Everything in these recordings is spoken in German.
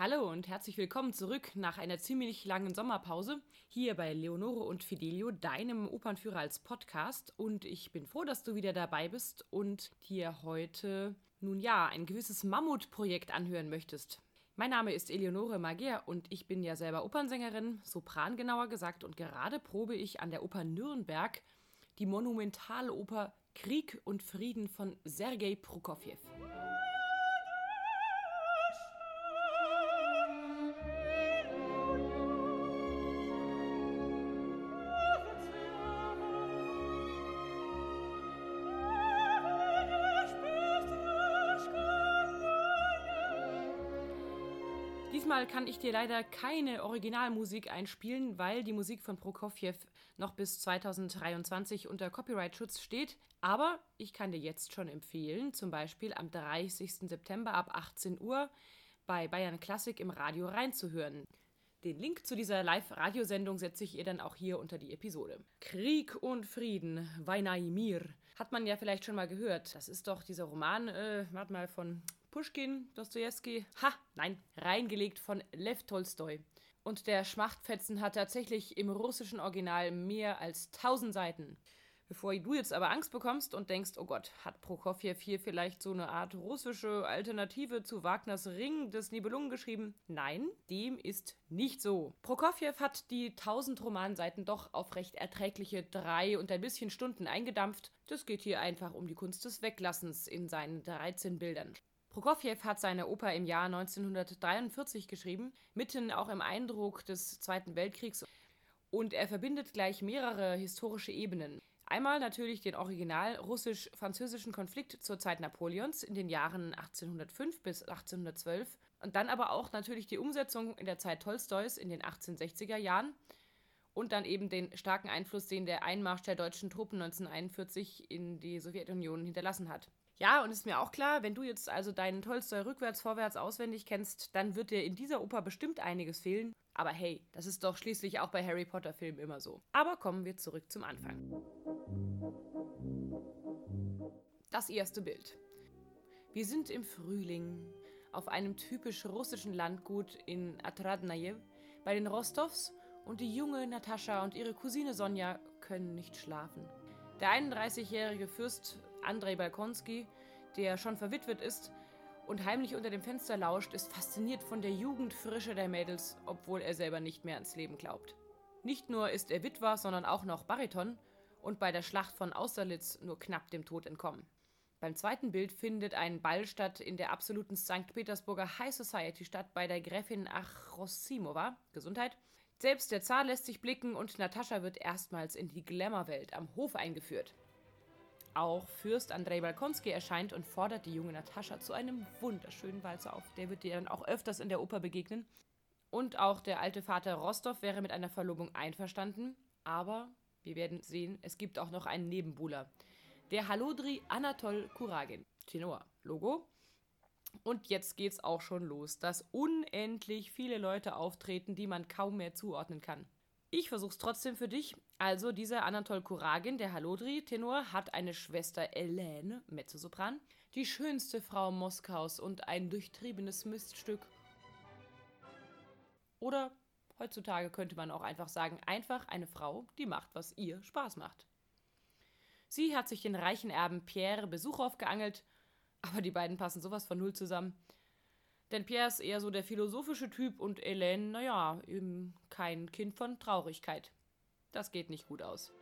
Hallo und herzlich willkommen zurück nach einer ziemlich langen Sommerpause hier bei Leonore und Fidelio, deinem Opernführer als Podcast. Und ich bin froh, dass du wieder dabei bist und dir heute, nun ja, ein gewisses Mammutprojekt anhören möchtest. Mein Name ist Eleonore Magier und ich bin ja selber Opernsängerin, Sopran genauer gesagt, und gerade probe ich an der Oper Nürnberg die Monumentaloper Krieg und Frieden von Sergei Prokofjew. Diesmal kann ich dir leider keine Originalmusik einspielen, weil die Musik von Prokofjew noch bis 2023 unter Copyright-Schutz steht. Aber ich kann dir jetzt schon empfehlen, zum Beispiel am 30. September ab 18 Uhr bei Bayern Klassik im Radio reinzuhören. Den Link zu dieser Live-Radiosendung setze ich ihr dann auch hier unter die Episode. Krieg und Frieden, Weinaimir. Hat man ja vielleicht schon mal gehört. Das ist doch dieser Roman, äh, warte mal, von Pushkin, Dostoevsky, ha, nein, reingelegt von Lev Tolstoi. Und der Schmachtfetzen hat tatsächlich im russischen Original mehr als 1000 Seiten. Bevor du jetzt aber Angst bekommst und denkst, oh Gott, hat Prokofjew hier vielleicht so eine Art russische Alternative zu Wagners Ring des Nibelungen geschrieben? Nein, dem ist nicht so. Prokofjew hat die 1000 Romanseiten doch auf recht erträgliche drei und ein bisschen Stunden eingedampft. Das geht hier einfach um die Kunst des Weglassens in seinen 13 Bildern. Prokofjew hat seine Oper im Jahr 1943 geschrieben, mitten auch im Eindruck des Zweiten Weltkriegs. Und er verbindet gleich mehrere historische Ebenen. Einmal natürlich den original russisch-französischen Konflikt zur Zeit Napoleons in den Jahren 1805 bis 1812 und dann aber auch natürlich die Umsetzung in der Zeit Tolstois in den 1860er Jahren und dann eben den starken Einfluss, den der Einmarsch der deutschen Truppen 1941 in die Sowjetunion hinterlassen hat. Ja, und ist mir auch klar, wenn du jetzt also deinen Tolstoi rückwärts, vorwärts auswendig kennst, dann wird dir in dieser Oper bestimmt einiges fehlen. Aber hey, das ist doch schließlich auch bei Harry Potter-Filmen immer so. Aber kommen wir zurück zum Anfang. Das erste Bild. Wir sind im Frühling auf einem typisch russischen Landgut in Atradnajew bei den Rostovs und die junge Natascha und ihre Cousine Sonja können nicht schlafen. Der 31-jährige Fürst Andrei Balkonski, der schon verwitwet ist und heimlich unter dem Fenster lauscht, ist fasziniert von der Jugendfrische der Mädels, obwohl er selber nicht mehr ans Leben glaubt. Nicht nur ist er Witwer, sondern auch noch Bariton und bei der Schlacht von Austerlitz nur knapp dem Tod entkommen. Beim zweiten Bild findet ein Ball statt in der absoluten St. Petersburger High Society statt bei der Gräfin Achrosimova. Gesundheit. Selbst der Zar lässt sich blicken und Natascha wird erstmals in die Glamour-Welt am Hof eingeführt. Auch Fürst Andrei Balkonski erscheint und fordert die junge Natascha zu einem wunderschönen Walzer auf. Der wird ihr dann auch öfters in der Oper begegnen. Und auch der alte Vater Rostov wäre mit einer Verlobung einverstanden. Aber wir werden sehen, es gibt auch noch einen Nebenbuhler. Der Halodri Anatol Kuragin. Tenor. Logo. Und jetzt geht's auch schon los, dass unendlich viele Leute auftreten, die man kaum mehr zuordnen kann. Ich versuch's trotzdem für dich. Also, dieser Anatol Kuragin, der Halodri-Tenor, hat eine Schwester Helene, Mezzosopran, die schönste Frau Moskaus und ein durchtriebenes Miststück. Oder heutzutage könnte man auch einfach sagen, einfach eine Frau, die macht, was ihr Spaß macht. Sie hat sich den reichen Erben Pierre Besuchow geangelt, aber die beiden passen sowas von null zusammen. Denn Pierre ist eher so der philosophische Typ und Hélène, naja, eben kein Kind von Traurigkeit. Das geht nicht gut aus.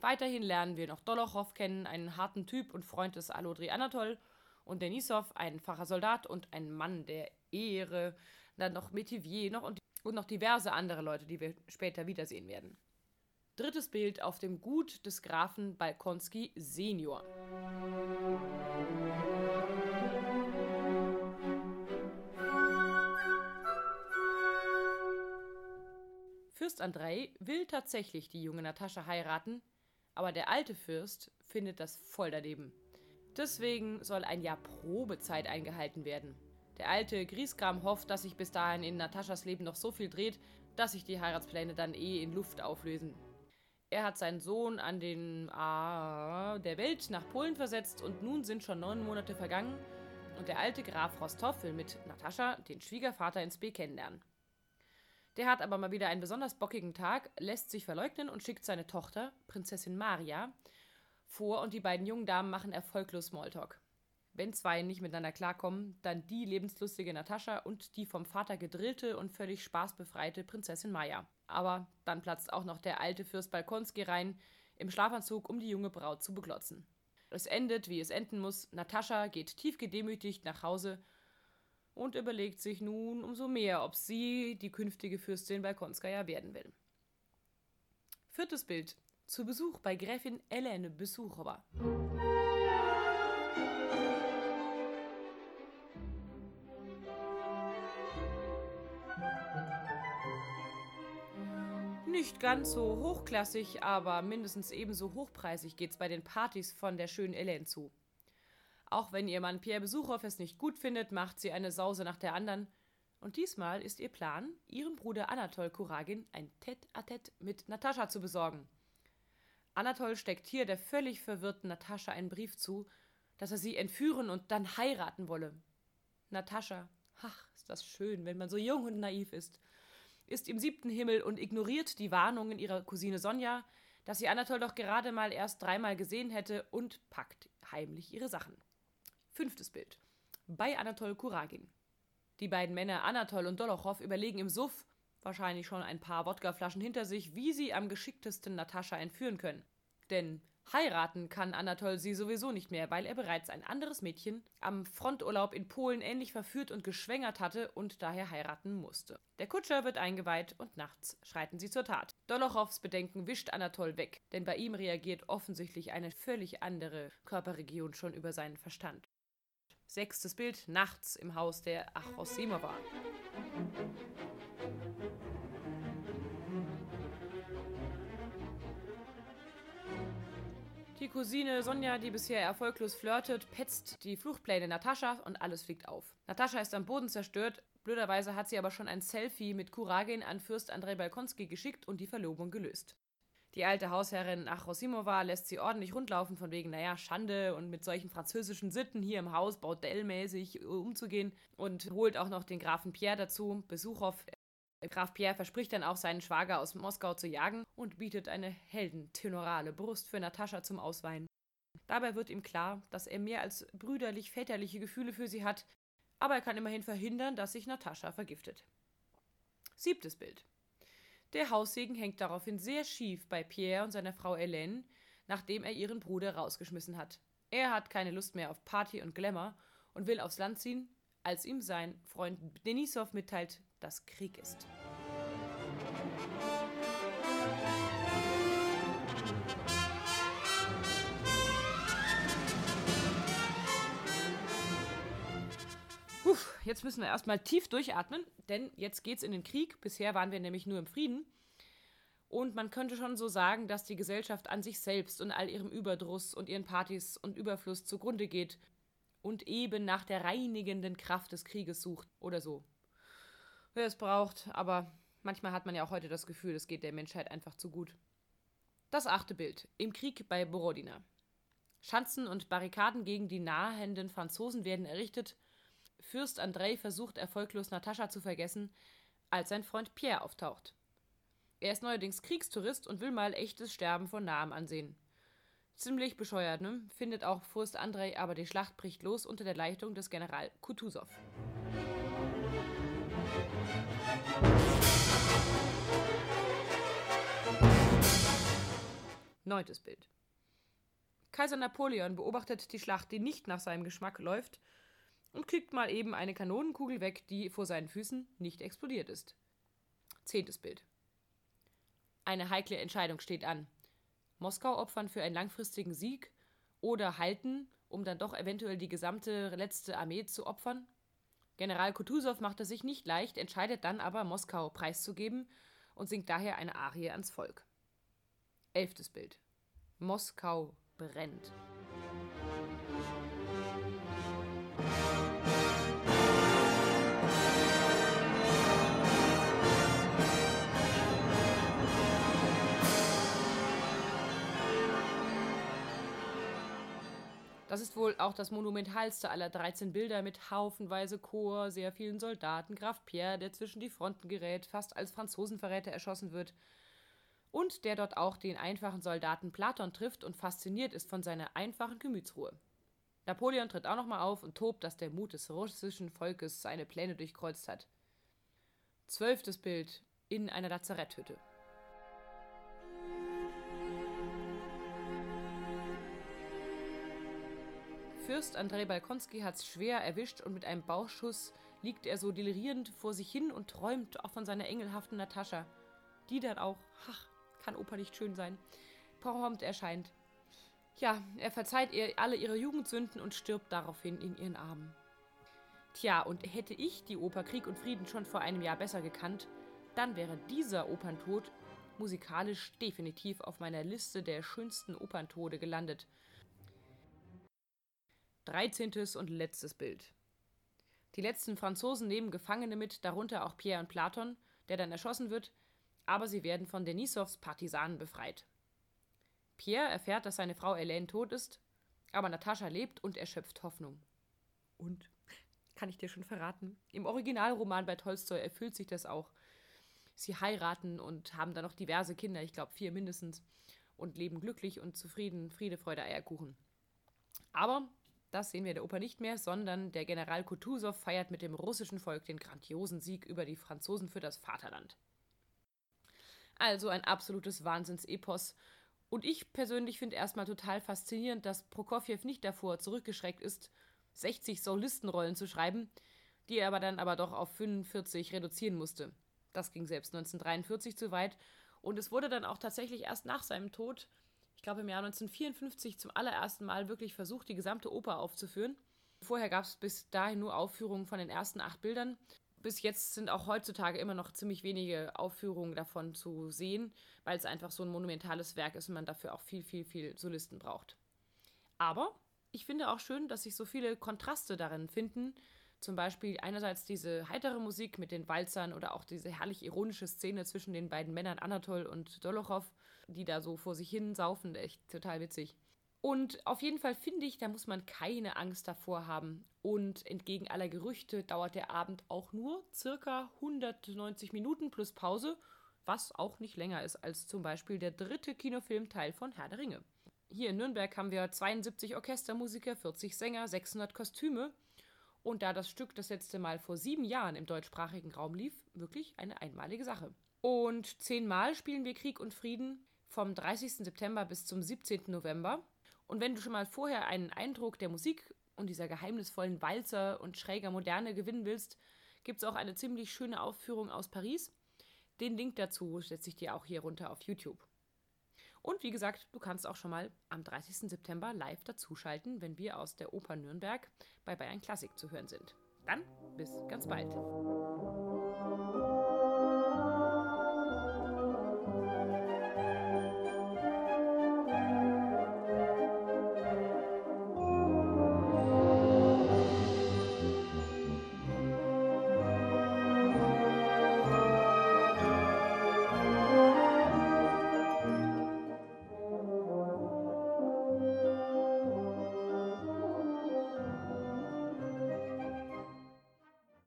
Weiterhin lernen wir noch Dolochow kennen, einen harten Typ und Freund des Alodri Anatol, und Denisov, ein facher Soldat und ein Mann der Ehre, dann noch Metivier noch und, und noch diverse andere Leute, die wir später wiedersehen werden. Drittes Bild auf dem Gut des Grafen Balkonski Senior. Fürst Andrei will tatsächlich die junge Natascha heiraten, aber der alte Fürst findet das voll daneben. Deswegen soll ein Jahr Probezeit eingehalten werden. Der alte Griesgram hofft, dass sich bis dahin in Nataschas Leben noch so viel dreht, dass sich die Heiratspläne dann eh in Luft auflösen. Er hat seinen Sohn an den ah, der Welt nach Polen versetzt und nun sind schon neun Monate vergangen. und der alte Graf Rostov will mit Natascha den Schwiegervater ins B kennenlernen. Der hat aber mal wieder einen besonders bockigen Tag, lässt sich verleugnen und schickt seine Tochter, Prinzessin Maria, vor und die beiden jungen Damen machen erfolglos Smalltalk. Wenn zwei nicht miteinander klarkommen, dann die lebenslustige Natascha und die vom Vater gedrillte und völlig spaßbefreite Prinzessin Maya. Aber dann platzt auch noch der alte Fürst Balkonski rein, im Schlafanzug, um die junge Braut zu beglotzen. Es endet, wie es enden muss. Natascha geht tief gedemütigt nach Hause und überlegt sich nun umso mehr, ob sie die künftige Fürstin Balkonskaja werden will. Viertes Bild. Zu Besuch bei Gräfin Elene Besuchowa. Nicht ganz so hochklassig, aber mindestens ebenso hochpreisig geht's bei den Partys von der schönen Ellen zu. Auch wenn ihr Mann Pierre Besuchow es nicht gut findet, macht sie eine Sause nach der anderen. Und diesmal ist ihr Plan, ihrem Bruder Anatol Kuragin ein Tête-à-Tête mit Natascha zu besorgen. Anatol steckt hier der völlig verwirrten Natascha einen Brief zu, dass er sie entführen und dann heiraten wolle. Natascha, ach, ist das schön, wenn man so jung und naiv ist ist im siebten Himmel und ignoriert die Warnungen ihrer Cousine Sonja, dass sie Anatol doch gerade mal erst dreimal gesehen hätte und packt heimlich ihre Sachen. Fünftes Bild. Bei Anatol Kuragin. Die beiden Männer Anatol und Dolochow überlegen im Suff, wahrscheinlich schon ein paar Wodkaflaschen hinter sich, wie sie am geschicktesten Natascha entführen können. Denn Heiraten kann Anatol sie sowieso nicht mehr, weil er bereits ein anderes Mädchen am Fronturlaub in Polen ähnlich verführt und geschwängert hatte und daher heiraten musste. Der Kutscher wird eingeweiht und nachts schreiten sie zur Tat. Dolochows Bedenken wischt Anatol weg, denn bei ihm reagiert offensichtlich eine völlig andere Körperregion schon über seinen Verstand. Sechstes Bild nachts im Haus der Achosimova. Die Cousine Sonja, die bisher erfolglos flirtet, petzt die Fluchtpläne Nataschas und alles fliegt auf. Natascha ist am Boden zerstört, blöderweise hat sie aber schon ein Selfie mit Kuragin an Fürst Andrei Balkonski geschickt und die Verlobung gelöst. Die alte Hausherrin Achrosimova lässt sie ordentlich rundlaufen, von wegen, naja, Schande und mit solchen französischen Sitten hier im Haus bordellmäßig umzugehen und holt auch noch den Grafen Pierre dazu, Besuchow Graf Pierre verspricht dann auch, seinen Schwager aus Moskau zu jagen und bietet eine heldentenorale Brust für Natascha zum Ausweinen. Dabei wird ihm klar, dass er mehr als brüderlich-väterliche Gefühle für sie hat, aber er kann immerhin verhindern, dass sich Natascha vergiftet. Siebtes Bild. Der Haussegen hängt daraufhin sehr schief bei Pierre und seiner Frau Hélène, nachdem er ihren Bruder rausgeschmissen hat. Er hat keine Lust mehr auf Party und Glamour und will aufs Land ziehen, als ihm sein Freund Denisov mitteilt, dass Krieg ist. Puh, jetzt müssen wir erstmal tief durchatmen, denn jetzt geht's in den Krieg. Bisher waren wir nämlich nur im Frieden. Und man könnte schon so sagen, dass die Gesellschaft an sich selbst und all ihrem Überdruss und ihren Partys und Überfluss zugrunde geht und eben nach der reinigenden Kraft des Krieges sucht oder so wer es braucht, aber manchmal hat man ja auch heute das Gefühl, es geht der Menschheit einfach zu gut. Das achte Bild. Im Krieg bei Borodina. Schanzen und Barrikaden gegen die nahenden Franzosen werden errichtet. Fürst Andrei versucht erfolglos Natascha zu vergessen, als sein Freund Pierre auftaucht. Er ist neuerdings Kriegstourist und will mal echtes Sterben von nahem ansehen. Ziemlich bescheuert, ne? Findet auch Fürst Andrei, aber die Schlacht bricht los unter der Leitung des General Kutusow. Neuntes Bild. Kaiser Napoleon beobachtet die Schlacht, die nicht nach seinem Geschmack läuft, und kriegt mal eben eine Kanonenkugel weg, die vor seinen Füßen nicht explodiert ist. Zehntes Bild. Eine heikle Entscheidung steht an. Moskau opfern für einen langfristigen Sieg oder halten, um dann doch eventuell die gesamte letzte Armee zu opfern? General Kutusow macht es sich nicht leicht, entscheidet dann aber, Moskau preiszugeben und singt daher eine Arie ans Volk. Elftes Bild. Moskau brennt. Das ist wohl auch das monumentalste aller 13 Bilder mit haufenweise Chor, sehr vielen Soldaten, Graf Pierre, der zwischen die Fronten gerät, fast als Franzosenverräter erschossen wird, und der dort auch den einfachen Soldaten Platon trifft und fasziniert ist von seiner einfachen Gemütsruhe. Napoleon tritt auch nochmal auf und tobt, dass der Mut des russischen Volkes seine Pläne durchkreuzt hat. Zwölftes Bild in einer Lazaretthütte. Fürst Andrei Balkonski hat's schwer erwischt und mit einem Bauchschuss liegt er so delirierend vor sich hin und träumt auch von seiner engelhaften Natascha, die dann auch, ach, kann Opa nicht schön sein, prompt erscheint. Ja, er verzeiht ihr alle ihre Jugendsünden und stirbt daraufhin in ihren Armen. Tja, und hätte ich die Oper Krieg und Frieden schon vor einem Jahr besser gekannt, dann wäre dieser Operntod musikalisch definitiv auf meiner Liste der schönsten Operntode gelandet – 13. und letztes Bild. Die letzten Franzosen nehmen Gefangene mit, darunter auch Pierre und Platon, der dann erschossen wird, aber sie werden von Denisows Partisanen befreit. Pierre erfährt, dass seine Frau Elaine tot ist, aber Natascha lebt und erschöpft Hoffnung. Und, kann ich dir schon verraten, im Originalroman bei Tolstoi erfüllt sich das auch. Sie heiraten und haben dann noch diverse Kinder, ich glaube vier mindestens, und leben glücklich und zufrieden, Friede, Freude, Eierkuchen. Aber das sehen wir in der Oper nicht mehr, sondern der General Kutusow feiert mit dem russischen Volk den grandiosen Sieg über die Franzosen für das Vaterland. Also ein absolutes Wahnsinnsepos. Und ich persönlich finde erstmal total faszinierend, dass Prokofjew nicht davor zurückgeschreckt ist, 60 Solistenrollen zu schreiben, die er aber dann aber doch auf 45 reduzieren musste. Das ging selbst 1943 zu weit und es wurde dann auch tatsächlich erst nach seinem Tod ich glaube, im Jahr 1954 zum allerersten Mal wirklich versucht, die gesamte Oper aufzuführen. Vorher gab es bis dahin nur Aufführungen von den ersten acht Bildern. Bis jetzt sind auch heutzutage immer noch ziemlich wenige Aufführungen davon zu sehen, weil es einfach so ein monumentales Werk ist und man dafür auch viel, viel, viel Solisten braucht. Aber ich finde auch schön, dass sich so viele Kontraste darin finden. Zum Beispiel einerseits diese heitere Musik mit den Walzern oder auch diese herrlich ironische Szene zwischen den beiden Männern Anatol und Dolochow die da so vor sich hin saufen. Echt total witzig. Und auf jeden Fall finde ich, da muss man keine Angst davor haben. Und entgegen aller Gerüchte dauert der Abend auch nur circa 190 Minuten plus Pause, was auch nicht länger ist als zum Beispiel der dritte Kinofilmteil von Herr der Ringe. Hier in Nürnberg haben wir 72 Orchestermusiker, 40 Sänger, 600 Kostüme. Und da das Stück das letzte Mal vor sieben Jahren im deutschsprachigen Raum lief, wirklich eine einmalige Sache. Und zehnmal spielen wir Krieg und Frieden vom 30. September bis zum 17. November. Und wenn du schon mal vorher einen Eindruck der Musik und dieser geheimnisvollen Walzer und schräger Moderne gewinnen willst, gibt es auch eine ziemlich schöne Aufführung aus Paris. Den Link dazu setze ich dir auch hier runter auf YouTube. Und wie gesagt, du kannst auch schon mal am 30. September live dazuschalten, wenn wir aus der Oper Nürnberg bei Bayern Klassik zu hören sind. Dann bis ganz bald.